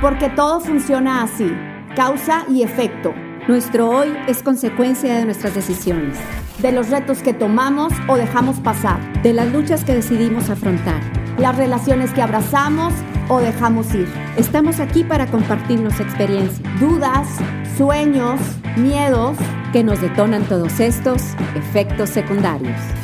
Porque todo funciona así, causa y efecto. Nuestro hoy es consecuencia de nuestras decisiones, de los retos que tomamos o dejamos pasar, de las luchas que decidimos afrontar, las relaciones que abrazamos o dejamos ir. Estamos aquí para compartirnos experiencias, dudas, sueños, miedos que nos detonan todos estos efectos secundarios.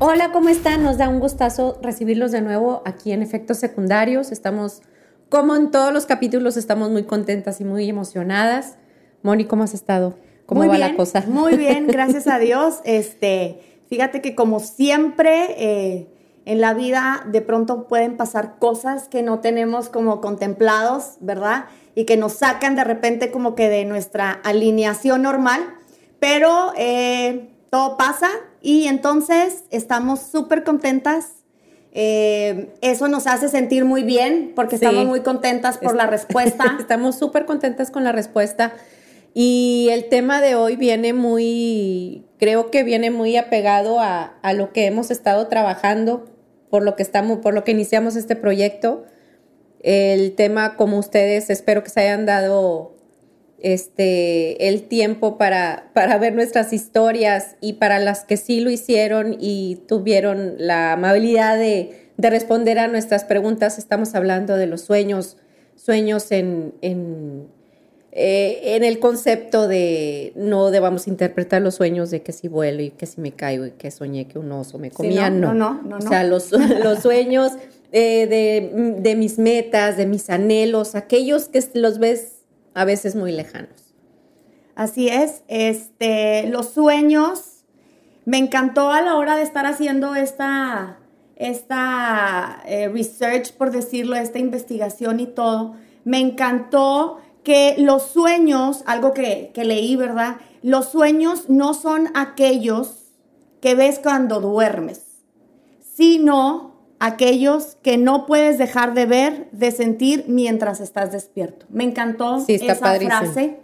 Hola, ¿cómo están? Nos da un gustazo recibirlos de nuevo aquí en Efectos Secundarios. Estamos, como en todos los capítulos, estamos muy contentas y muy emocionadas. Moni, ¿cómo has estado? ¿Cómo muy va bien, la cosa? Muy bien, gracias a Dios. Este, fíjate que como siempre eh, en la vida de pronto pueden pasar cosas que no tenemos como contemplados, ¿verdad? Y que nos sacan de repente como que de nuestra alineación normal, pero eh, todo pasa y entonces estamos súper contentas. Eh, eso nos hace sentir muy bien porque estamos muy contentas por la respuesta. estamos súper contentas con la respuesta. Y el tema de hoy viene muy, creo que viene muy apegado a, a, lo que hemos estado trabajando, por lo que estamos, por lo que iniciamos este proyecto. El tema, como ustedes, espero que se hayan dado este, el tiempo para, para ver nuestras historias y para las que sí lo hicieron y tuvieron la amabilidad de, responder a nuestras preguntas, estamos hablando de los sueños, sueños en, en, eh, en el concepto de no debamos interpretar los sueños de que si vuelo y que si me caigo y que soñé que un oso me comía, no, no, no, O sea, los, los sueños eh, de, de mis metas, de mis anhelos, aquellos que los ves a veces muy lejanos. Así es, este, los sueños, me encantó a la hora de estar haciendo esta, esta eh, research, por decirlo, esta investigación y todo, me encantó que los sueños, algo que, que leí, ¿verdad? Los sueños no son aquellos que ves cuando duermes, sino aquellos que no puedes dejar de ver, de sentir mientras estás despierto. Me encantó esa frase.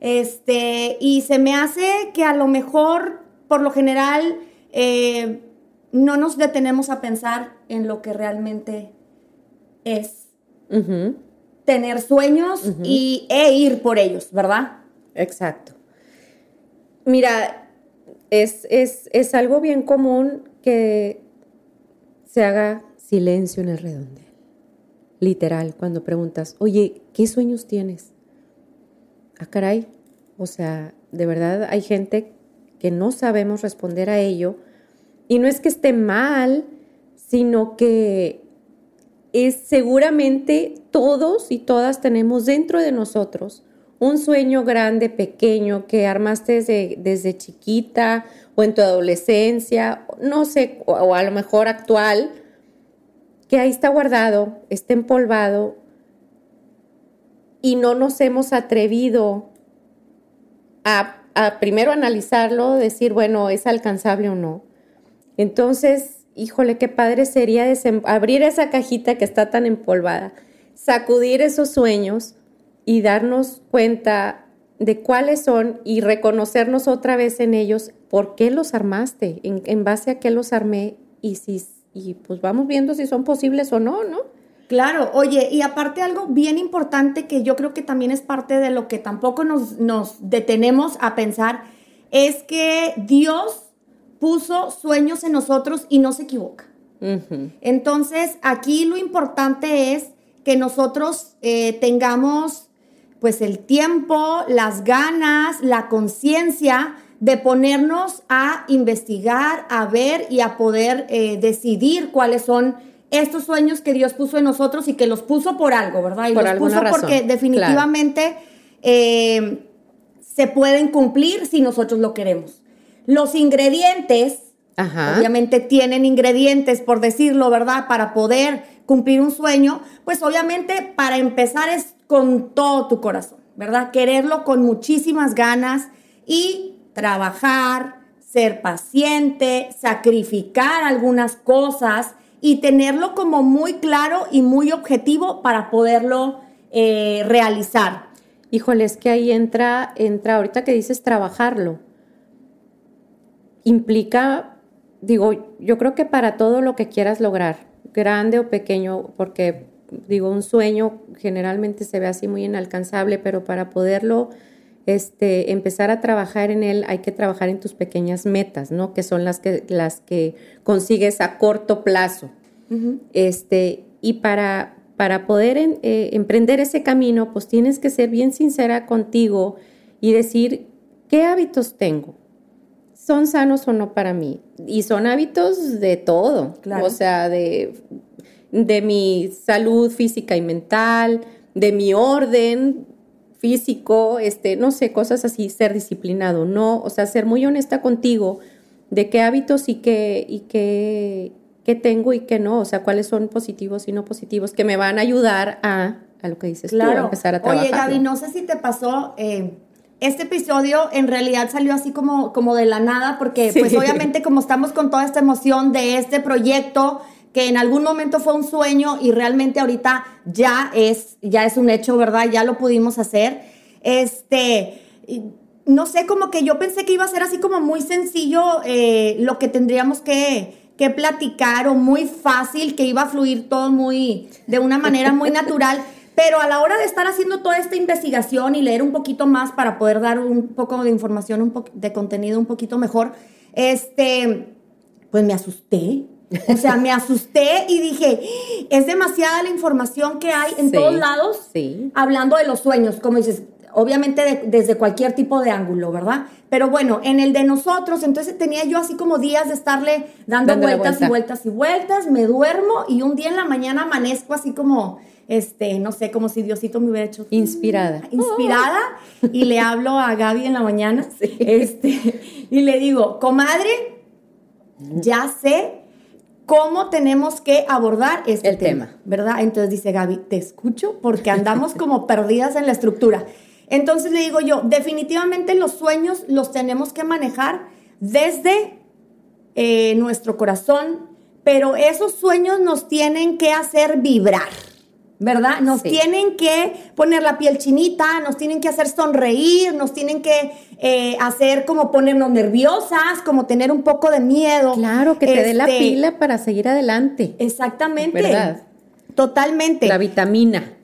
Este, y se me hace que a lo mejor, por lo general, eh, no nos detenemos a pensar en lo que realmente es tener sueños y, e ir por ellos, ¿verdad? Exacto. Mira, es, es, es algo bien común que se haga silencio en el redondel. Literal, cuando preguntas, oye, ¿qué sueños tienes? Ah, caray. O sea, de verdad hay gente que no sabemos responder a ello. Y no es que esté mal, sino que es seguramente todos y todas tenemos dentro de nosotros un sueño grande, pequeño, que armaste desde, desde chiquita o en tu adolescencia, no sé, o, a lo mejor actual, que ahí está guardado, está empolvado y no nos hemos atrevido a, a primero analizarlo, decir, bueno, es alcanzable o no. Entonces, híjole, qué padre sería abrir esa cajita que está tan empolvada, sacudir esos sueños y darnos cuenta de cuáles son y reconocernos otra vez en ellos, por qué los armaste, en, base a qué los armé y si y pues vamos viendo si son posibles o no, ¿no? Claro, oye, y aparte algo bien importante que yo creo que también es parte de lo que tampoco nos, nos detenemos a pensar, es que Dios puso sueños en nosotros y no se equivoca. Entonces, aquí lo importante es que nosotros eh, tengamos pues el tiempo, las ganas, la conciencia de ponernos a investigar, a ver y a poder eh, decidir cuáles son estos sueños que Dios puso en nosotros y que los puso por algo, ¿verdad? Y por los puso razón. porque definitivamente eh, se pueden cumplir si nosotros lo queremos. Los ingredientes, obviamente tienen ingredientes, por decirlo, ¿verdad? Para poder cumplir un sueño, pues obviamente para empezar es con todo tu corazón, ¿verdad? Quererlo con muchísimas ganas y trabajar, ser paciente, sacrificar algunas cosas y tenerlo como muy claro y muy objetivo para poderlo eh, realizar. Híjole, es que ahí entra, entra, ahorita que dices trabajarlo, implica, digo, yo creo que para todo lo que quieras lograr, grande o pequeño, porque digo, un sueño generalmente se ve así muy inalcanzable, pero para poderlo este, empezar a trabajar en él, hay que trabajar en tus pequeñas metas, ¿no? Que son las que, las que consigues a corto plazo. este, y para, para poder eh, emprender ese camino, pues tienes que ser bien sincera contigo y decir, ¿qué hábitos tengo? ¿Son sanos o no para mí? Y son hábitos de todo, o sea, de, de mi salud física y mental, de mi orden, físico, este, no sé, cosas así, ser disciplinado, no, o sea, ser muy honesta contigo de qué hábitos y qué, y qué, qué tengo y qué no, o sea, cuáles son positivos y no positivos que me van a ayudar a, a lo que dices claro. tú, a empezar a trabajar. Oye, Gaby, no sé si te pasó, eh, este episodio en realidad salió así como, como de la nada, porque pues obviamente como estamos con toda esta emoción de este proyecto, que en algún momento fue un sueño y realmente ahorita ya es, ya es un hecho, ¿verdad? Ya lo pudimos hacer. Este, no sé, como que yo pensé que iba a ser así como muy sencillo eh, lo que tendríamos que, que platicar o muy fácil, que iba a fluir todo muy, de una manera muy natural. Pero a la hora de estar haciendo toda esta investigación y leer un poquito más para poder dar un poco de información, un poco de contenido un poquito mejor, este, pues me asusté. O sea, me asusté y dije, es demasiada la información que hay en todos lados hablando de los sueños, como dices, obviamente desde cualquier tipo de ángulo, ¿verdad? Pero bueno, en el de nosotros, entonces tenía yo así como días de estarle dando vueltas y vueltas y vueltas, me duermo y un día en la mañana amanezco así como, este, no sé, como si Diosito me hubiera hecho. Inspirada. Inspirada. Y le hablo a Gaby en la mañana. Este, y le digo, comadre, ya sé cómo tenemos que abordar este tema, ¿verdad? Entonces dice Gaby, te escucho porque andamos como perdidas en la estructura. Entonces le digo yo, definitivamente los sueños los tenemos que manejar desde eh, nuestro corazón, pero esos sueños nos tienen que hacer vibrar. ¿verdad? Nos tienen que poner la piel chinita, nos tienen que hacer sonreír, nos tienen que eh, hacer como ponernos nerviosas, como tener un poco de miedo. Claro, que te dé la este, pila para seguir adelante. Exactamente. ¿Verdad? Totalmente. La vitamina.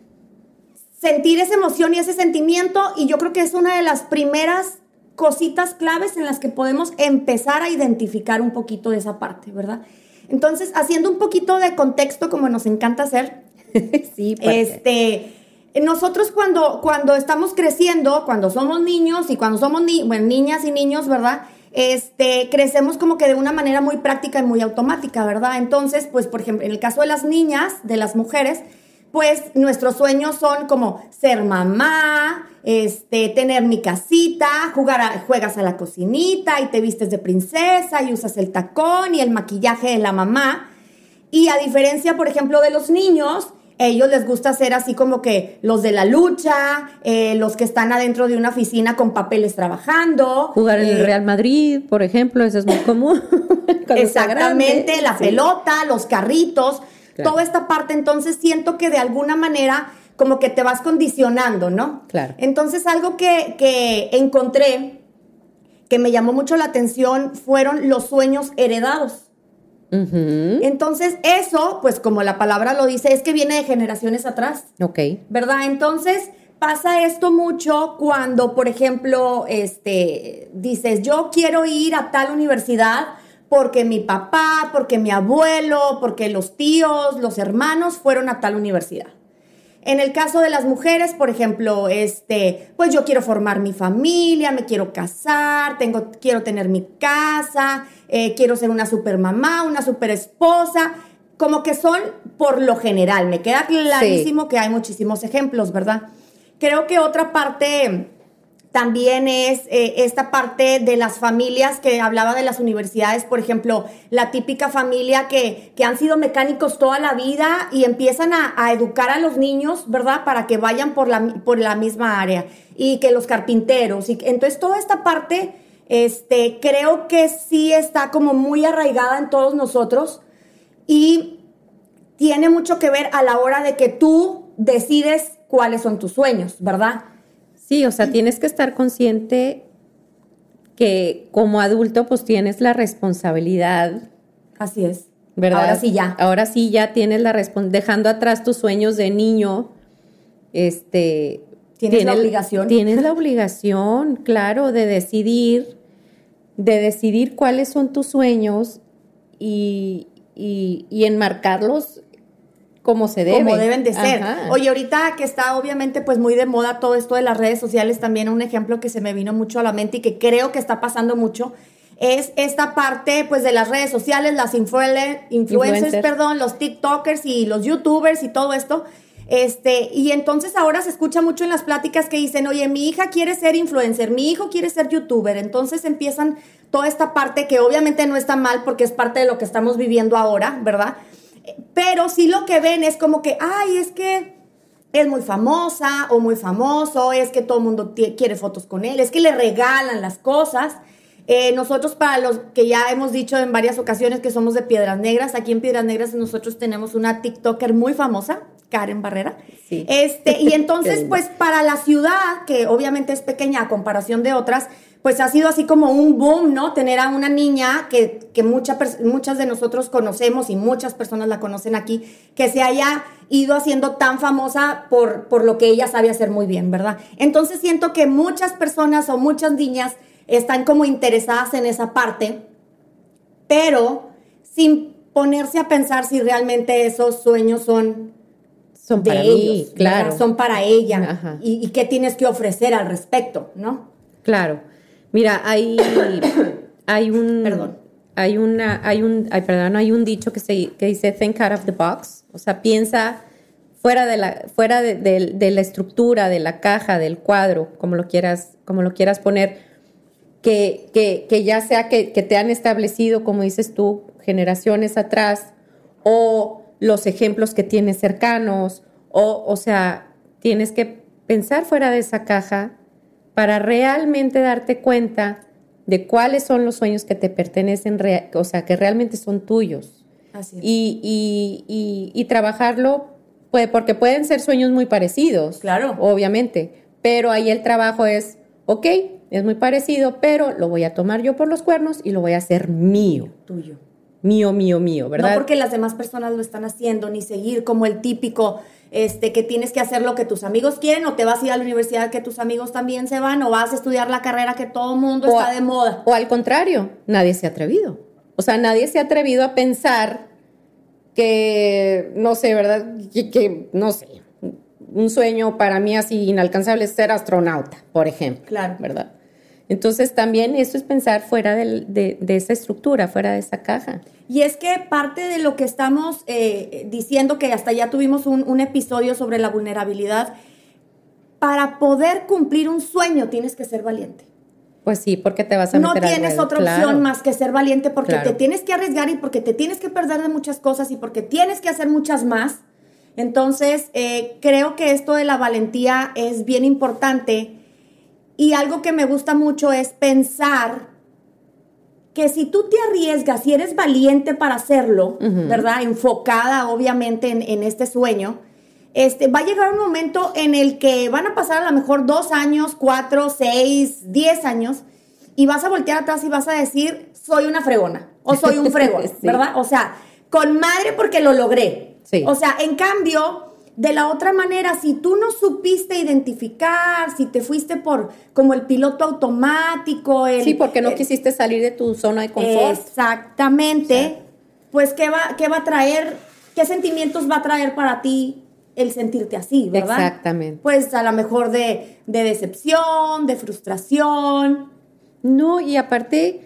Sentir esa emoción y ese sentimiento, y yo creo que es una de las primeras cositas claves en las que podemos empezar a identificar un poquito de esa parte, ¿verdad? Entonces, haciendo un poquito de contexto, como nos encanta hacer, sí, este, nosotros cuando, cuando estamos creciendo, cuando somos niños y cuando somos niñas y niños, ¿verdad? Este, crecemos como que de una manera muy práctica y muy automática, ¿verdad? Entonces, pues, por ejemplo, en el caso de las niñas, de las mujeres, pues nuestros sueños son como ser mamá, este, tener mi casita, jugar juegas a la cocinita y te vistes de princesa y usas el tacón y el maquillaje de la mamá. Y a diferencia, por ejemplo, de los niños, ellos les gusta ser así como que los de la lucha, eh, los que están adentro de una oficina con papeles trabajando. Jugar en el eh, Real Madrid, por ejemplo, eso es muy común. exactamente, la pelota, los carritos, toda esta parte. Entonces siento que de alguna manera como que te vas condicionando, ¿no? Claro. Entonces algo que, que encontré que me llamó mucho la atención fueron los sueños heredados. Entonces, eso, pues como la palabra lo dice, es que viene de generaciones atrás. Ok. ¿Verdad? Entonces, pasa esto mucho cuando, por ejemplo, este, dices, yo quiero ir a tal universidad porque mi papá, porque mi abuelo, porque los tíos, los hermanos fueron a tal universidad. En el caso de las mujeres, por ejemplo, este, pues yo quiero formar mi familia, me quiero casar, tengo, quiero tener mi casa, eh, quiero ser una super mamá, una super esposa, como que son por lo general. Me queda clarísimo que hay muchísimos ejemplos, ¿verdad? Creo que otra parte también es eh, esta parte de las familias que hablaba de las universidades, por ejemplo, la típica familia que, que han sido mecánicos toda la vida y empiezan a, a, educar a los niños, ¿verdad? Para que vayan por la, por la misma área y que los carpinteros. Y, entonces, toda esta parte, este, creo que sí está como muy arraigada en todos nosotros y tiene mucho que ver a la hora de que tú decides cuáles son tus sueños, ¿verdad? Sí, o sea, tienes que estar consciente que como adulto pues tienes la responsabilidad. Así es. ¿verdad? Ahora sí ya. Ahora sí ya tienes la responsabilidad, dejando atrás tus sueños de niño, este... Tienes la obligación. Tienes la obligación, claro, de decidir, de decidir cuáles son tus sueños y, y, y enmarcarlos como se debe. Como deben de ser. Ajá. Oye, ahorita que está obviamente pues muy de moda todo esto de las redes sociales, también un ejemplo que se me vino mucho a la mente y que creo que está pasando mucho es esta parte pues de las redes sociales, las influencers, influencers, perdón, los TikTokers y los YouTubers y todo esto. Este, y entonces ahora se escucha mucho en las pláticas que dicen, oye, mi hija quiere ser influencer, mi hijo quiere ser youtuber. Entonces empiezan toda esta parte que obviamente no está mal porque es parte de lo que estamos viviendo ahora, ¿verdad? Pero sí lo que ven es como que, ay, es que es muy famosa o muy famoso, es que todo el mundo quiere fotos con él, es que le regalan las cosas. Eh, nosotros, para los que ya hemos dicho en varias ocasiones que somos de Piedras Negras, aquí en Piedras Negras nosotros tenemos una TikToker muy famosa, Karen Barrera. Sí. Este, y entonces, pues para la ciudad, que obviamente es pequeña a comparación de otras, pues ha sido así como un boom, ¿no? Tener a una niña que, que mucha, muchas de nosotros conocemos y muchas personas la conocen aquí, que se haya ido haciendo tan famosa por, por lo que ella sabe hacer muy bien, ¿verdad? Entonces siento que muchas personas o muchas niñas están como interesadas en esa parte, pero sin ponerse a pensar si realmente esos sueños son, son de para ellos, mí, claro. ¿verdad? son para ella y, y qué tienes que ofrecer al respecto, ¿no? Claro. Mira, hay, hay un. Perdón. Hay una, hay un, ay, perdón, hay un dicho que se que dice think out of the box. O sea, piensa fuera de la, fuera de, de- de la estructura, de la caja, del cuadro, como lo quieras, como lo quieras poner, que, que, que ya sea que, que te han establecido, como dices tú, generaciones atrás, o los ejemplos que tienes cercanos, o, o sea, tienes que pensar fuera de esa caja para realmente darte cuenta de cuáles son los sueños que te pertenecen, o sea, que realmente son tuyos. Así es. Y, y- y- y trabajarlo, pues, porque pueden ser sueños muy parecidos. Claro. Obviamente. Pero ahí el trabajo es, ok, es muy parecido, pero lo voy a tomar yo por los cuernos y lo voy a hacer mío. tuyo. Mío, mío, mío, ¿verdad? No porque las demás personas lo están haciendo, ni seguir como el típico, este, que tienes que hacer lo que tus amigos quieren, o te vas a ir a la universidad que tus amigos también se van, o vas a estudiar la carrera que todo el mundo O está a- de moda. O al contrario, nadie se ha atrevido. O sea, nadie se ha atrevido a pensar que, no sé, ¿verdad? Que, que, no sé, un sueño para mí así inalcanzable es ser astronauta, por ejemplo. Claro. ¿Verdad? Entonces también eso es pensar fuera de, de esa estructura, fuera de esa caja. Y es que parte de lo que estamos eh, diciendo, que hasta ya tuvimos un, un episodio sobre la vulnerabilidad, para poder cumplir un sueño tienes que ser valiente. Pues sí, porque te vas a No meter al tienes otra claro. opción más que ser valiente porque Claro. te tienes que arriesgar y porque te tienes que perder de muchas cosas y porque tienes que hacer muchas más. Entonces, eh, creo que esto de la valentía es bien importante y algo que me gusta mucho es pensar que si tú te arriesgas y eres valiente para hacerlo. ¿verdad? Enfocada obviamente en, en este sueño, este, va a llegar un momento en el que van a pasar a lo mejor dos años, cuatro, seis, diez años, y vas a voltear atrás y vas a decir, soy una fregona, o soy un fregón, Sí. ¿verdad? O sea, con madre porque lo logré. Sí. O sea, en cambio, de la otra manera, si tú no supiste identificar, si te fuiste por como el piloto automático, el, Sí, porque no el- quisiste salir de tu zona de confort. Exactamente. Pues, ¿qué va, ¿qué va a traer? ¿Qué sentimientos va a traer para ti el sentirte así, verdad? Exactamente. Pues a lo mejor de, de decepción, de frustración. No, y aparte,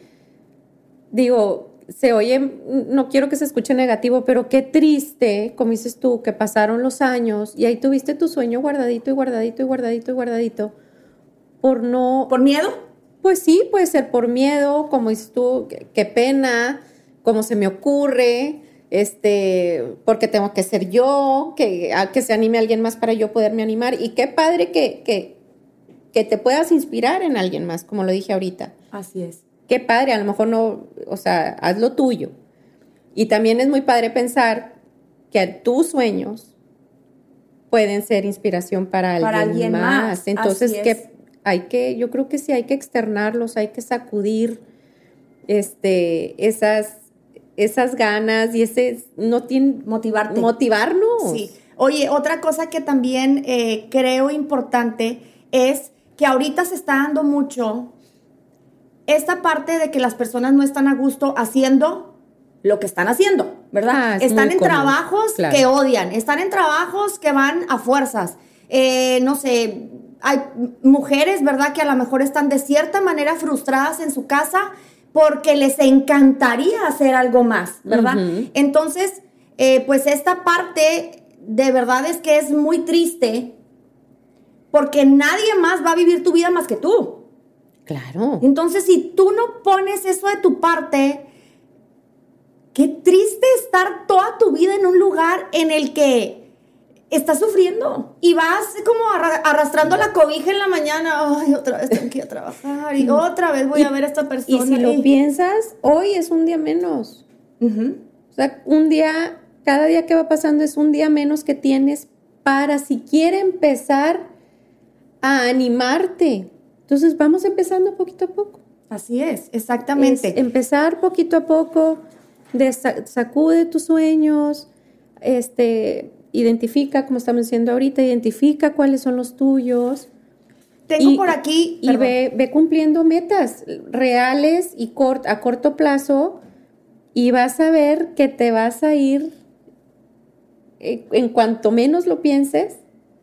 digo, se oye, no quiero que se escuche negativo, pero qué triste, como dices tú, que pasaron los años y ahí tuviste tu sueño guardadito y guardadito y guardadito y guardadito por no, ¿Por miedo? pues sí, puede ser por miedo, como dices tú, qué, qué pena, cómo se me ocurre, este, porque tengo que ser yo, que, a que se anime alguien más para yo poderme animar y qué padre que, que, que te puedas inspirar en alguien más, como lo dije ahorita Así es. Qué padre, a lo mejor no, o sea, haz lo tuyo. Y también es muy padre pensar que tus sueños pueden ser inspiración para alguien, Para alguien más. más, Entonces, que hay que, yo creo que sí hay que externarlos, hay que sacudir este, esas, esas ganas y ese no tiene Motivarte. motivarnos. Sí. Oye, otra cosa que también eh, creo importante es que ahorita se está dando mucho esta parte de que las personas no están a gusto haciendo lo que están haciendo, ¿verdad? Ah, es están en trabajos claro. que odian, están en trabajos que van a fuerzas. Eh, no sé, hay mujeres, ¿verdad? Que a lo mejor están de cierta manera frustradas en su casa porque les encantaría hacer algo más, ¿verdad? Entonces, eh, pues esta parte de verdad es que es muy triste porque nadie más va a vivir tu vida más que tú. Claro. Entonces, si tú no pones eso de tu parte, qué triste estar toda tu vida en un lugar en el que estás sufriendo y vas como arra- arrastrando la cobija en la mañana. Ay, otra vez tengo que ir a trabajar y otra vez voy a ver a esta Y persona. si lo piensas, hoy es un día menos. O sea, un día, cada día que va pasando es un día menos que tienes para si quiere empezar a animarte. Entonces vamos empezando poquito a poco. Así es, exactamente. Es empezar poquito a poco, de sa- sacude tus sueños, este, identifica, como estamos diciendo ahorita, identifica cuáles son los tuyos Tengo y- por aquí. y ve cumpliendo metas reales y cort- a corto plazo y vas a ver que te vas a ir eh, en cuanto menos lo pienses,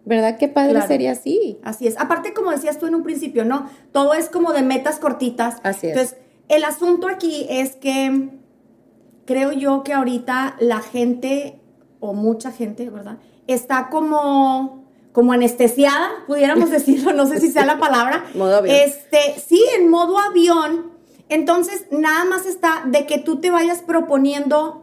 ¿verdad? Qué padre Claro. sería así. Así es. Aparte, como decías tú en un principio, ¿no? Todo es como de metas cortitas. Así es. Entonces, el asunto aquí es que creo yo que ahorita la gente, o mucha gente, ¿verdad? Está como, como anestesiada, pudiéramos decirlo, no sé si sea la palabra. Modo avión. Este, sí, en modo avión. Entonces, nada más está de que tú te vayas proponiendo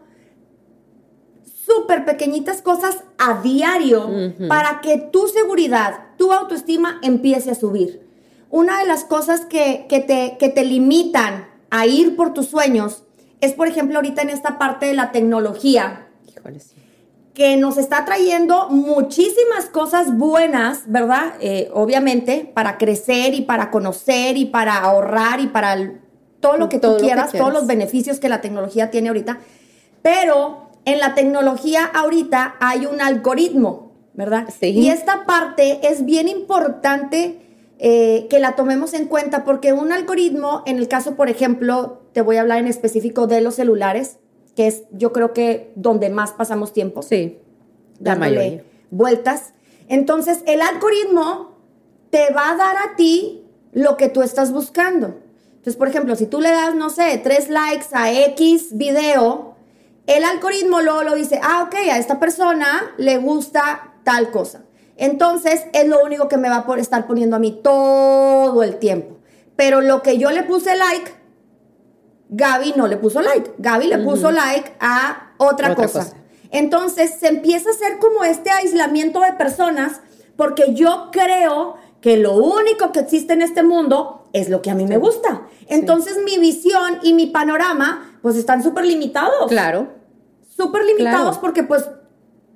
súper pequeñitas cosas a diario para que tu seguridad, tu autoestima empiece a subir. Una de las cosas que, que te, que te limitan a ir por tus sueños es, por ejemplo, ahorita en esta parte de la tecnología, Híjole, sí. que nos está trayendo muchísimas cosas buenas, ¿verdad? Eh, obviamente, para crecer y para conocer y para ahorrar y para el- todo lo que Todo tú que quieras, todos los beneficios que la tecnología tiene ahorita. Pero en la tecnología ahorita hay un algoritmo, ¿verdad? Sí. Y esta parte es bien importante eh, que la tomemos en cuenta porque un algoritmo, en el caso, por ejemplo, te voy a hablar en específico de los celulares, que es yo creo que donde más pasamos tiempo Sí, la mayoría. vueltas. Entonces, el algoritmo te va a dar a ti lo que tú estás buscando. Entonces, por ejemplo, si tú le das, no sé, tres likes a X video, el algoritmo luego lo dice, ah, ok, a esta persona le gusta tal cosa. Entonces, es lo único que me va a por estar poniendo a mí todo el tiempo. Pero lo que yo le puse like, Gaby no le puso like. Gaby le puso like a otra, Otra cosa. cosa. Entonces se empieza a hacer como este aislamiento de personas porque yo creo que lo único que existe en este mundo es lo que a mí me gusta. Entonces mi visión y mi panorama pues están súper limitados. Claro. Súper limitados Claro. porque pues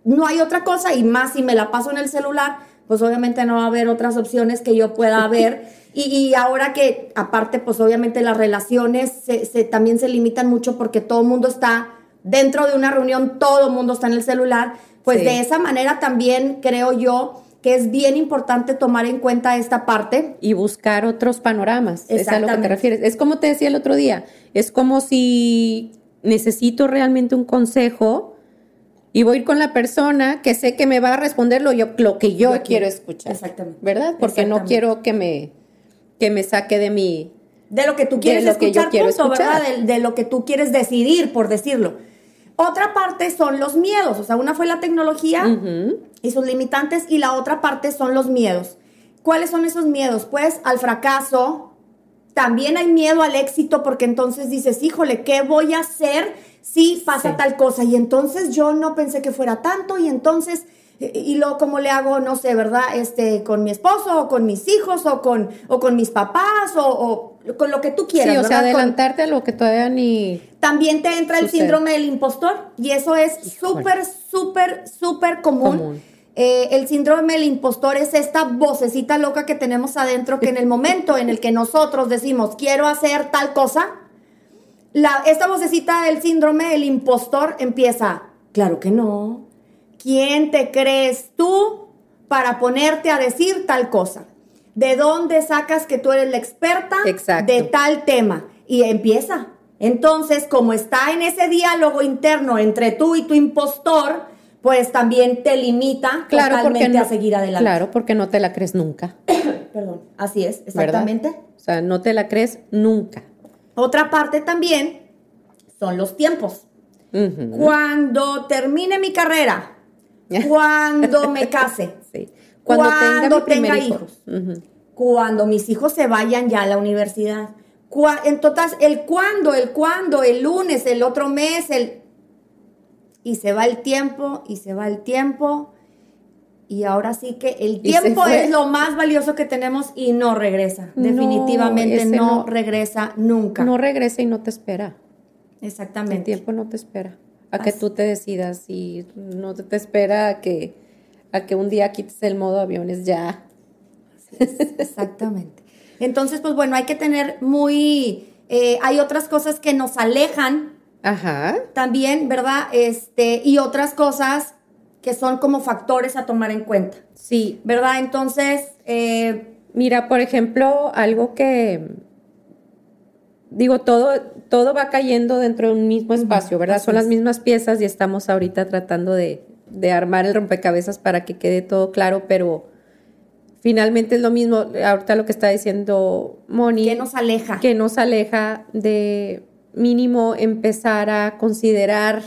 no hay otra cosa y más si me la paso en el celular, pues obviamente no va a haber otras opciones que yo pueda ver. Y, y ahora que aparte pues obviamente las relaciones se, se- también se limitan mucho porque todo el mundo está dentro de una reunión, todo el mundo está en el celular, pues Sí. de esa manera también creo yo que es bien importante tomar en cuenta esta parte. y buscar otros panoramas. Es a lo que te refieres. Es como te decía el otro día, es como si necesito realmente un consejo y voy a ir con la persona que sé que me va a responder lo, yo, lo que yo, Yo quiero quiero. escuchar. Exactamente. ¿Verdad? Porque no quiero que me, que me saque de mi... De lo que tú De quieres lo que yo escuchar, quiero punto, escuchar. ¿verdad? De, de lo que tú quieres decidir, por decirlo. Otra parte son los miedos. O sea, una fue la tecnología y sus limitantes y la otra parte son los miedos. ¿Cuáles son esos miedos? Pues al fracaso, también hay miedo al éxito porque entonces dices, híjole, ¿qué voy a hacer si pasa Sí. tal cosa? Y entonces yo no pensé que fuera tanto y entonces, eh, y luego cómo le hago, no sé, ¿verdad? Este, con mi esposo o con mis hijos o con, o con mis papás o, o con lo que tú quieras. Sí, o sea, adelantarte a lo que todavía ni... también te entra el síndrome del impostor y eso es súper, súper, súper común. Común. Eh, el síndrome del impostor es esta vocecita loca que tenemos adentro que en el momento en el que nosotros decimos quiero hacer tal cosa, la, esta vocecita del síndrome, el impostor, empieza, claro que no. ¿Quién te crees tú para ponerte a decir tal cosa? ¿De dónde sacas que tú eres la experta Exacto. de tal tema? Y empieza. Entonces, como está en ese diálogo interno entre tú y tu impostor, pues también te limita Claro, totalmente no, a seguir adelante. Claro, porque no te la crees nunca. Perdón, así es, ¿verdad? exactamente. O sea, no te la crees nunca. Otra parte también son los tiempos. Cuando termine mi carrera, cuando me case, Sí. Cuando, tenga mi Cuando primer tenga hijo. hijos. Cuando mis hijos se vayan ya a la universidad. Cua- Entonces, el cuándo, el cuándo, el lunes, el otro mes, el... Y se va el tiempo, y se va el tiempo. Y ahora sí que el tiempo es lo más valioso que tenemos y no regresa. Definitivamente no, no- regresa nunca. No regresa y no te espera. El Exactamente. tiempo no te espera. A que tú te decidas y no te, te espera a que, a que un día quites el modo aviones ya. Exactamente. Entonces, pues bueno, hay que tener muy... eh, hay otras cosas que nos alejan Ajá. también, ¿verdad? Este, y otras cosas que son como factores a tomar en cuenta, Sí. ¿verdad? Entonces, eh, Mira, por ejemplo, algo que digo, todo, todo va cayendo dentro de un mismo espacio, ¿verdad? Son las mismas piezas y estamos ahorita tratando de, de armar el rompecabezas para que quede todo claro, pero finalmente es lo mismo. Ahorita lo que está diciendo Moni. ¿qué nos aleja? que nos aleja de mínimo empezar a considerar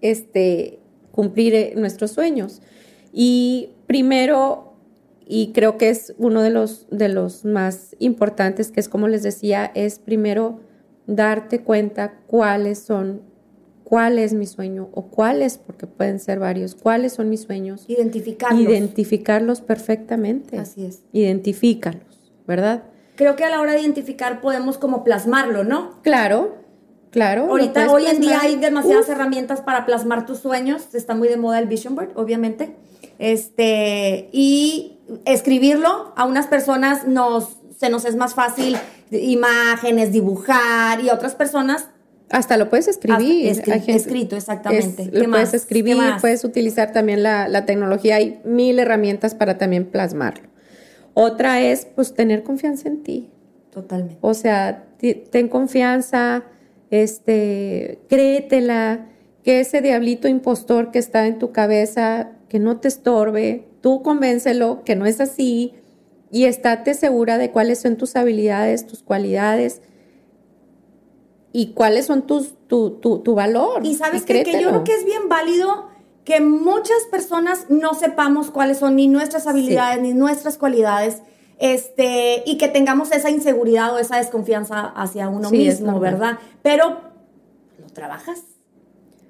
este cumplir eh, nuestros sueños. Y primero, y creo que es uno de los, de los más importantes, que es como les decía, es primero darte cuenta cuáles son, cuál es mi sueño o cuáles, porque pueden ser varios, cuáles son mis sueños. Identificarlos. Identificarlos perfectamente. Así es. Identifícalos, ¿verdad? Creo que a la hora de identificar podemos como plasmarlo, ¿no? Claro, claro. Ahorita, hoy en día hay demasiadas Uf, herramientas para plasmar tus sueños. Está muy de moda el Vision Board, obviamente. Este, y escribirlo a unas personas nos, se nos es más fácil imágenes, dibujar, y a otras personas Hasta lo puedes escribir. Escri- gente- escrito, exactamente. es- ¿Qué lo más? puedes escribir, ¿Qué más? puedes utilizar también la, la tecnología. Hay mil herramientas para también plasmarlo. Otra es, pues, tener confianza en ti. Totalmente. O sea, ten confianza, este, créetela, que ese diablito impostor que está en tu cabeza, que no te estorbe, tú convéncelo que no es así y estate segura de cuáles son tus habilidades, tus cualidades y cuáles son tus, tu, tu, tu valor. Y sabes qué? que yo creo que es bien válido que muchas personas no sepamos cuáles son ni nuestras habilidades ni nuestras cualidades. Este, y que tengamos esa inseguridad o esa desconfianza hacia uno Sí, mismo. ¿verdad? Pero lo trabajas.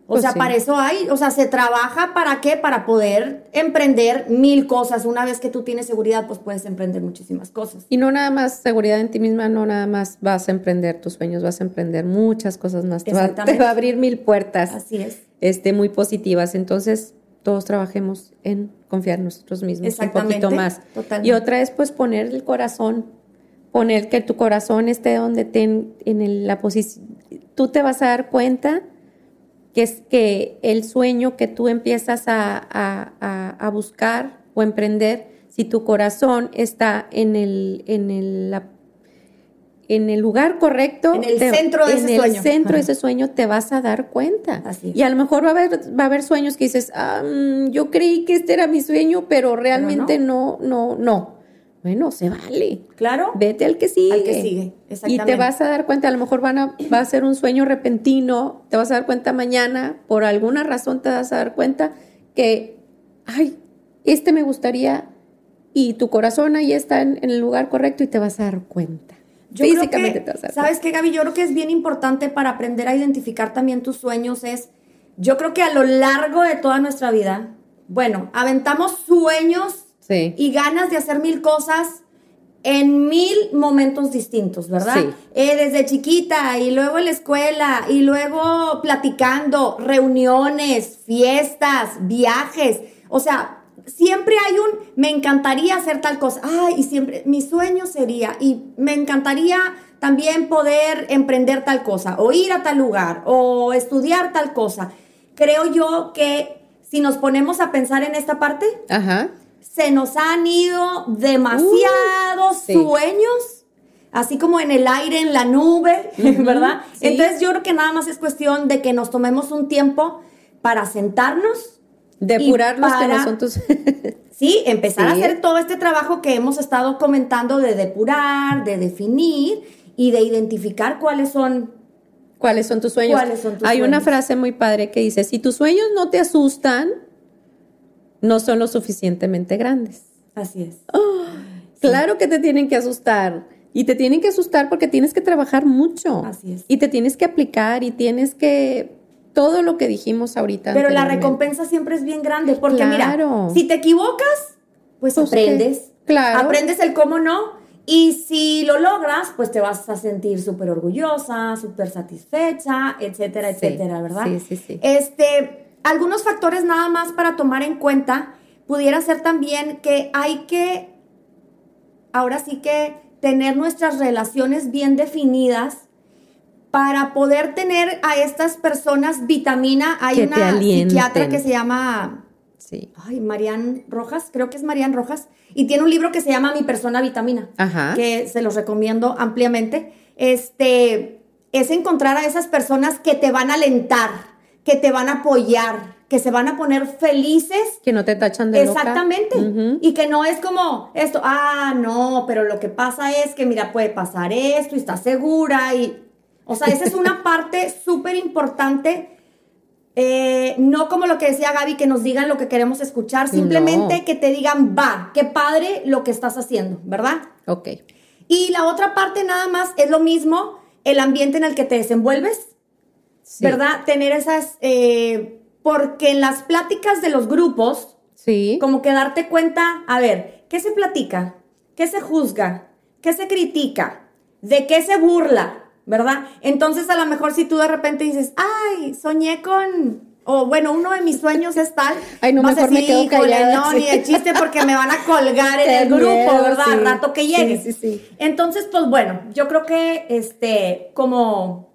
O Pues sea, sí. para eso hay, o sea, se trabaja para qué? Para poder emprender mil cosas. Una vez que tú tienes seguridad, pues puedes emprender muchísimas cosas. Y no nada más seguridad en ti misma, no nada más vas a emprender tus sueños, vas a emprender muchas cosas más. Te va, te va a abrir mil puertas. Así es. Este, muy positivas. Entonces, todos trabajemos en confiar en nosotros mismos un poquito más. totalmente. Y otra es, pues, poner el corazón, poner que tu corazón esté donde te, en, la posición. Tú te vas a dar cuenta que es que el sueño que tú empiezas a, a- a- a buscar o emprender, si tu corazón está en el, en el, la- en el lugar correcto, En el centro de en ese el sueño. centro de ese sueño te vas a dar cuenta. Así. Y a lo mejor va a haber, va a haber sueños que dices, ah, mm, yo creí que este era mi sueño, pero realmente no, no, no. Bueno, se vale. Claro. Vete al que sigue. Al que sigue, Y exactamente. te vas a dar cuenta, a lo mejor van a, va a ser un sueño repentino, te vas a dar cuenta mañana, por alguna razón te vas a dar cuenta que, ay, este me gustaría, y tu corazón ahí está en, en el lugar correcto y te vas a dar cuenta. Yo creo Físicamente que, te ¿Sabes qué, Gaby? Yo creo que es bien importante para aprender a identificar también tus sueños es, yo creo que a lo largo de toda nuestra vida, bueno, aventamos sueños Sí. y ganas de hacer mil cosas en mil momentos distintos, ¿verdad? Sí. Eh, desde chiquita y luego en la escuela y luego platicando, reuniones, fiestas, viajes. O sea, siempre hay un, me encantaría hacer tal cosa, ay, y siempre, mi sueño sería, y me encantaría también poder emprender tal cosa, o ir a tal lugar, o estudiar tal cosa. Creo yo que si nos ponemos a pensar en esta parte, Ajá. se nos han ido demasiados sí. sueños, así como en el aire, en la nube, ¿verdad? sí. Entonces yo creo que nada más es cuestión de que nos tomemos un tiempo para sentarnos. Depurar los que no son tus. Sí, empezar Sí. a hacer todo este trabajo que hemos estado comentando de depurar, de definir y de identificar cuáles son. ¿Cuáles son tus sueños? ¿Cuáles son tus Hay una frase muy padre que dice: si tus sueños no te asustan, no son lo suficientemente grandes. Así es. Claro que te tienen que asustar. Y te tienen que asustar porque tienes que trabajar mucho. Así es. Y te tienes que aplicar y tienes que. Todo lo que dijimos ahorita. Pero la recompensa siempre es bien grande, porque Claro. mira, si te equivocas, pues, Pues, aprendes. Claro. Aprendes el cómo no. Y si lo logras, pues te vas a sentir súper orgullosa, súper satisfecha, etcétera, Sí, etcétera, ¿verdad? sí, sí, sí. Este, algunos factores nada más para tomar en cuenta, pudiera ser también que hay que, ahora sí que tener nuestras relaciones bien definidas para poder tener a estas personas vitamina. Hay Que una psiquiatra que se llama Sí. ay, Marian Rojas, creo que es Marian Rojas, y tiene un libro que se llama Mi persona vitamina, Ajá. que se los recomiendo ampliamente. Este es encontrar a esas personas que te van a alentar, que te van a apoyar, que se van a poner felices. Que no te tachan de loca. Exactamente. Ujú. Y que no es como esto, ah, no, pero lo que pasa es que, mira, puede pasar esto y estás segura. Y, o sea, esa es una parte súper importante. Eh, no como lo que decía Gaby, que nos digan lo que queremos escuchar, simplemente No. que te digan, va, qué padre lo que estás haciendo, ¿verdad? Ok. Y la otra parte nada más es lo mismo, el ambiente en el que te desenvuelves, Sí. ¿verdad? Tener esas, eh, porque en las pláticas de los grupos, Sí. como que darte cuenta, a ver, ¿qué se platica? ¿Qué se juzga? ¿Qué se critica? ¿De qué se burla? ¿Verdad? Entonces a lo mejor si tú de repente dices, ay, soñé con, o bueno, uno de mis sueños es tal, Ay, no, vas a mejor me quedo "Híjole, callada", No, sí. ni de chiste porque me van a colgar en el grupo, miedo, ¿verdad? sí. Al rato que Sí, sí, sí. Entonces, pues bueno, yo creo que este, como,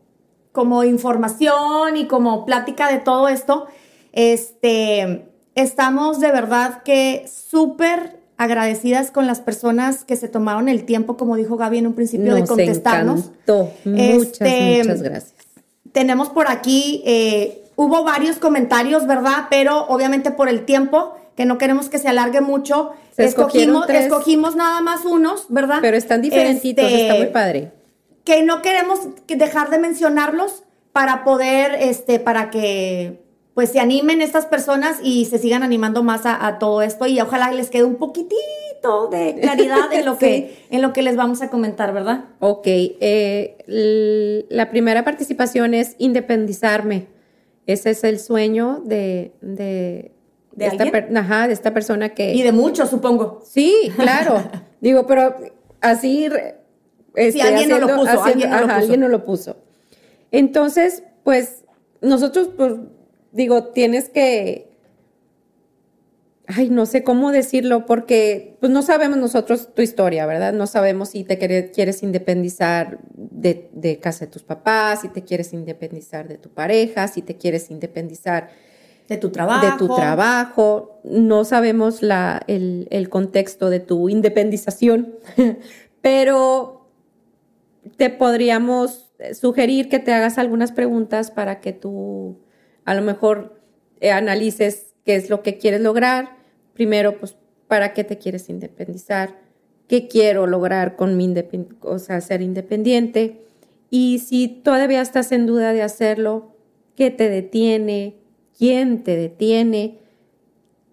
como información y como plática de todo esto, este, estamos de verdad que súper agradecidas con las personas que se tomaron el tiempo, como dijo Gaby en un principio, de Nos contestarnos. encantó. Muchas, Este, muchas gracias. Tenemos por aquí, eh, hubo varios comentarios, ¿verdad? Pero obviamente por el tiempo, que no queremos que se alargue mucho, Se escogimos, tres. escogimos nada más unos, ¿verdad? Pero están diferentitos, Este, está muy padre. que no queremos que dejar de mencionarlos para poder, este, para que pues se animen estas personas y se sigan animando más a, a todo esto y ojalá les quede un poquitito de claridad en lo que, en lo que les vamos a comentar, ¿verdad? Ok, eh, la primera participación es independizarme. Ese es el sueño de, de, ¿De esta, per- ajá, de esta persona que... Y de muchos, supongo. Sí, claro. Digo, pero así... este, alguien no lo puso, alguien no lo ajá, puso. alguien no lo puso. Entonces, pues, nosotros, pues, digo, tienes que... Ay, no sé cómo decirlo, porque pues no sabemos nosotros tu historia, ¿verdad? No sabemos si te quiere- quieres independizar de, de casa de tus papás, si te quieres independizar de tu pareja, si te quieres independizar De tu trabajo. de tu trabajo. No sabemos la, el, el contexto de tu independización, pero te podríamos sugerir que te hagas algunas preguntas para que tú a lo mejor eh, analices qué es lo que quieres lograr. Primero, pues, ¿para qué te quieres independizar? ¿Qué quiero lograr con mi independ o sea, ser independiente? Y si todavía estás en duda de hacerlo, ¿qué te detiene? ¿Quién te detiene?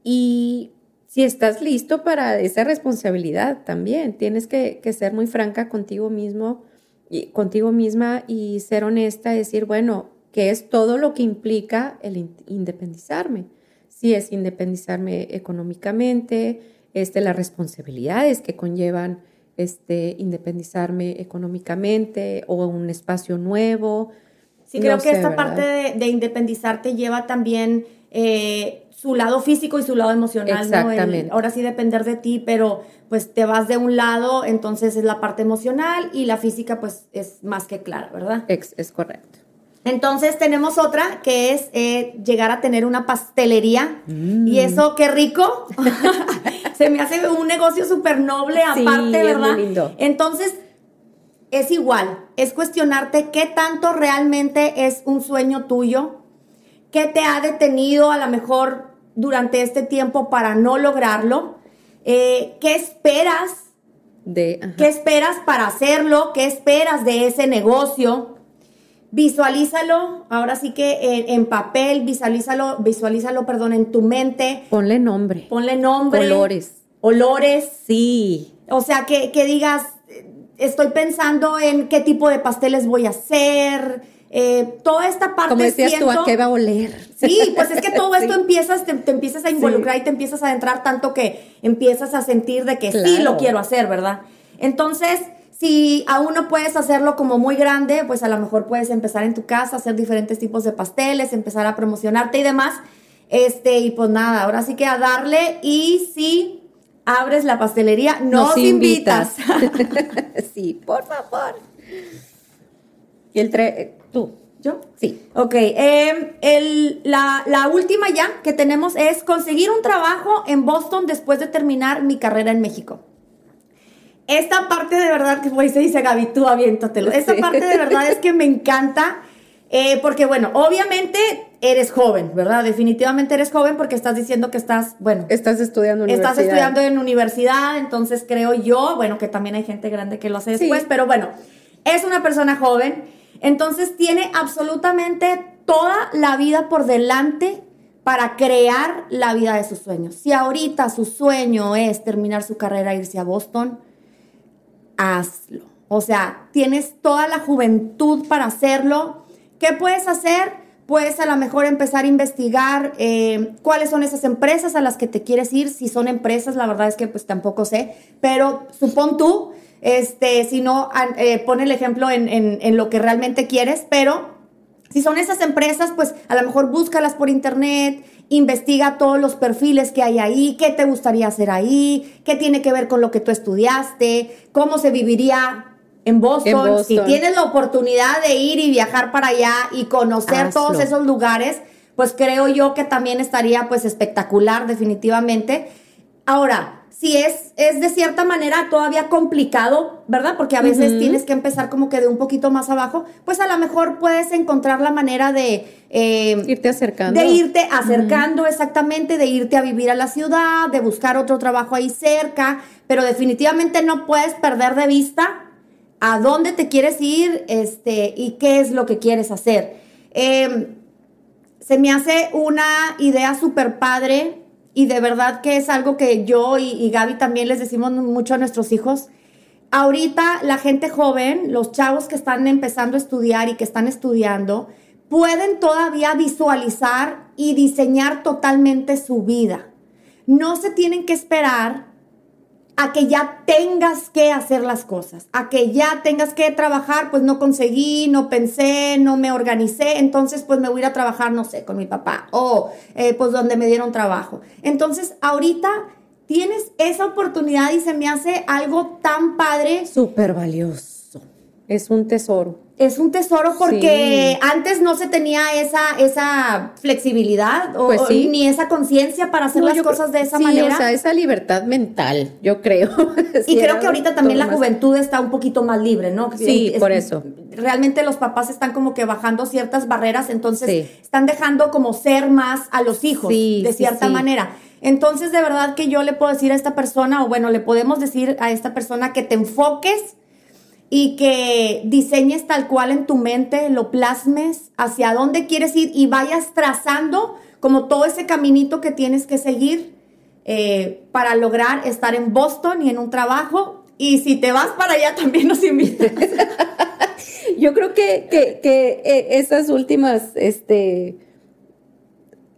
Y si estás listo para esa responsabilidad también, tienes que, que ser muy franca contigo mismo y contigo misma y ser honesta, decir, bueno, ¿qué es todo lo que implica el in- independizarme? Si es independizarme económicamente, este, las responsabilidades que conllevan este, independizarme económicamente o un espacio nuevo. Sí, creo No que sé, esta ¿verdad? parte de, de independizarte lleva también eh, su lado físico y su lado emocional, ¿no? El- Exactamente. ahora sí depender de ti, pero pues te vas de un lado, entonces es la parte emocional y la física pues es más que clara, ¿verdad? Ex- es correcto. Entonces tenemos otra que es eh, llegar a tener una pastelería. Mm. Y eso, qué rico. Se me hace un negocio súper noble Sí, aparte, es ¿verdad? muy lindo. Entonces, es igual. Es cuestionarte qué tanto realmente es un sueño tuyo. ¿Qué te ha detenido a lo mejor durante este tiempo para no lograrlo? Eh, ¿Qué esperas De. ¿Qué esperas para hacerlo? ¿Qué esperas de ese negocio? Visualízalo, ahora sí que en, en papel, visualízalo, visualízalo, perdón, en tu mente, Ponle nombre. ponle nombre. Olores. Olores. Sí. O sea, que, que digas, eh, estoy pensando en qué tipo de pasteles voy a hacer, eh, toda esta parte Como decías tú, ¿a siento- qué va a oler? Sí, pues es que todo esto Sí. empiezas, te, te empiezas a involucrar y te empiezas a adentrar tanto que empiezas a sentir de que sí lo quiero hacer, ¿verdad? Entonces, si aún no puedes hacerlo como muy grande, pues a lo mejor puedes empezar en tu casa, hacer diferentes tipos de pasteles, empezar a promocionarte y demás. Este, y pues nada, ahora sí que a darle y si abres la pastelería, nos, invitas. sí, por favor. Y el tre tú. ¿Yo? Sí. Ok, eh, el- la, la última ya que tenemos es conseguir un trabajo en Boston después de terminar mi carrera en México. Esta parte de verdad que pues, se dice Gaby, tú aviéntatelo. Esta Sí. parte de verdad es que me encanta eh, porque bueno, obviamente eres joven, ¿verdad? Definitivamente eres joven porque estás diciendo que estás, bueno, Estás estudiando Estás universidad. estudiando en universidad, entonces creo yo, bueno, que también hay gente grande que lo hace Sí. después, pero bueno, es una persona joven, entonces tiene absolutamente toda la vida por delante para crear la vida de sus sueños. Si ahorita su sueño es terminar su carrera, irse a Boston, hazlo. O sea, tienes toda la juventud para hacerlo. ¿Qué puedes hacer? Puedes a lo mejor empezar a investigar eh, cuáles son esas empresas a las que te quieres ir. Si son empresas, la verdad es que pues tampoco sé. Pero supón tú, este, si no, eh, pon el ejemplo en lo que realmente quieres, pero si son esas empresas, pues a lo mejor búscalas por internet, investiga todos los perfiles que hay ahí, qué te gustaría hacer ahí, qué tiene que ver con lo que tú estudiaste, cómo se viviría en Boston. En Boston. Si tienes la oportunidad de ir y viajar para allá y conocer Hazlo. todos esos lugares, pues creo yo que también estaría pues espectacular definitivamente. Ahora, si es, es de cierta manera todavía complicado, ¿verdad? Porque a veces tienes que empezar como que de un poquito más abajo, pues a lo mejor puedes encontrar la manera de... eh, Irte acercando. de irte acercando exactamente, de irte a vivir a la ciudad, de buscar otro trabajo ahí cerca, pero definitivamente no puedes perder de vista a dónde te quieres ir este, y qué es lo que quieres hacer. Eh, se me hace una idea súper padre y de verdad que es algo que yo y, Gaby también les decimos mucho a nuestros hijos. Ahorita la gente joven, los chavos que están empezando a estudiar y que están estudiando, pueden todavía visualizar y diseñar totalmente su vida. No se tienen que esperar a que ya tengas que hacer las cosas, a que ya tengas que trabajar, pues no conseguí, no pensé, no me organicé, entonces pues me voy a ir a trabajar, no sé, con mi papá, o eh, pues donde me dieron trabajo. Entonces ahorita tienes esa oportunidad y se me hace algo tan padre Súper valioso. Es un tesoro. es un tesoro porque Sí. antes no se tenía esa, esa flexibilidad o, Pues sí. ni esa conciencia para hacer No, las cosas de esa sí, manera. O sea, esa libertad mental, yo creo. y creo que ahorita también la más- juventud está un poquito más libre, ¿no? Sí, Es- por eso. Realmente los papás están como que bajando ciertas barreras, entonces están dejando como ser más a los hijos, de cierta manera. Entonces, de verdad que yo le puedo decir a esta persona, o bueno, le podemos decir a esta persona que te enfoques y que diseñes tal cual en tu mente, lo plasmes hacia dónde quieres ir y vayas trazando como todo ese caminito que tienes que seguir eh, para lograr estar en Boston y en un trabajo. Y si te vas para allá, también nos invitas. Yo creo que, que, que, eh, esas últimas este,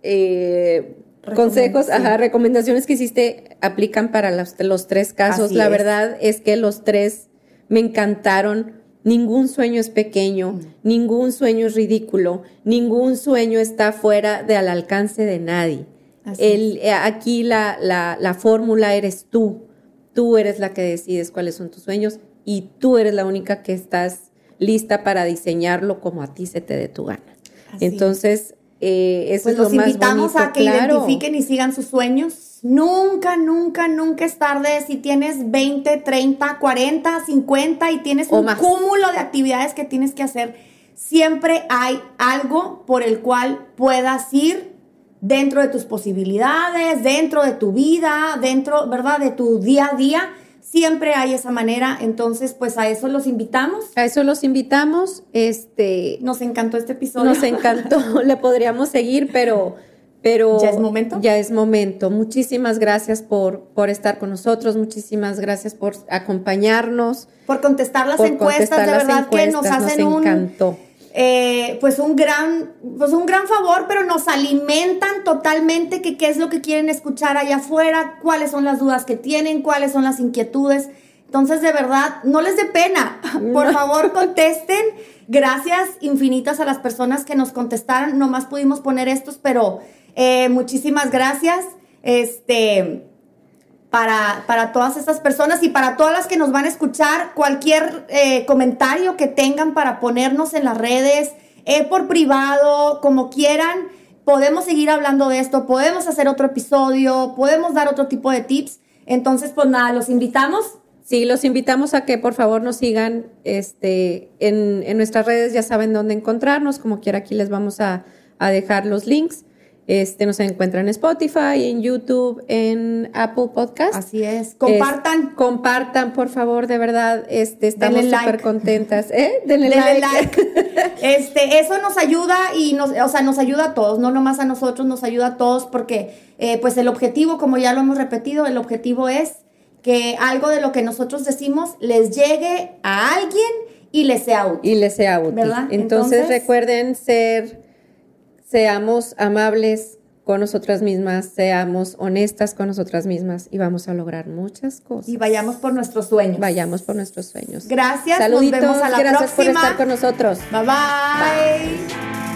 eh, consejos, sí. ajá, recomendaciones que hiciste aplican para los, los tres casos. Así La es. verdad es que los tres me encantaron. Ningún sueño es pequeño, ningún sueño es ridículo, ningún sueño está fuera del alcance de nadie. El, eh, aquí la, la, la fórmula eres tú. Tú eres la que decides cuáles son tus sueños y tú eres la única que estás lista para diseñarlo como a ti se te dé tu gana. Entonces, eh, eso pues es lo los más invitamos bonito, a que claro. identifiquen y sigan sus sueños. Nunca, nunca, nunca es tarde si tienes 20, 30, 40, 50 y tienes O un más. cúmulo de actividades que tienes que hacer. Siempre hay algo por el cual puedas ir dentro de tus posibilidades, dentro de tu vida, dentro, ¿verdad? De tu día a día. Siempre hay esa manera. Entonces, pues a eso los invitamos. A eso los invitamos. Este, Nos encantó este episodio. nos encantó. Le podríamos seguir, pero, pero ¿Ya es momento? Ya es momento. Muchísimas gracias por, por estar con nosotros. Muchísimas gracias por acompañarnos. por contestar las por encuestas, contestar de las verdad que nos encuestas, hacen nos un encantó. eh, pues un gran pues un gran favor, pero nos alimentan totalmente que qué es lo que quieren escuchar allá afuera, cuáles son las dudas que tienen, cuáles son las inquietudes. Entonces, de verdad, no les dé pena. Por favor, contesten. Gracias infinitas a las personas que nos contestaron. Nomás pudimos poner estos, pero eh, muchísimas gracias. Este, para, para todas estas personas y para todas las que nos van a escuchar, cualquier eh, comentario que tengan para ponernos en las redes, eh, por privado, como quieran, podemos seguir hablando de esto, podemos hacer otro episodio, podemos dar otro tipo de tips. Entonces, pues nada, los invitamos. Sí, los invitamos a que por favor nos sigan este, en, en nuestras redes, ya saben dónde encontrarnos, como quiera aquí les vamos a, a dejar los links. Este, nos encuentran en Spotify, en YouTube, en Apple Podcast. Así es. Compartan. Es- compartan, por favor, de verdad. Este, estamos like. súper contentas. ¿eh? Denle, Denle like. like. Este, eso nos ayuda y nos, o sea, nos ayuda a todos, no nomás a nosotros, nos ayuda a todos porque, eh, pues el objetivo, como ya lo hemos repetido, el objetivo es que algo de lo que nosotros decimos les llegue a alguien y les sea útil. y les sea útil. ¿Verdad? Entonces, Entonces- recuerden ser, seamos amables con nosotras mismas, seamos honestas con nosotras mismas y vamos a lograr muchas cosas. Y vayamos por nuestros sueños. Vayamos por nuestros sueños. Gracias, Saluditos, nos vemos a la gracias por estar con nosotros. Bye bye.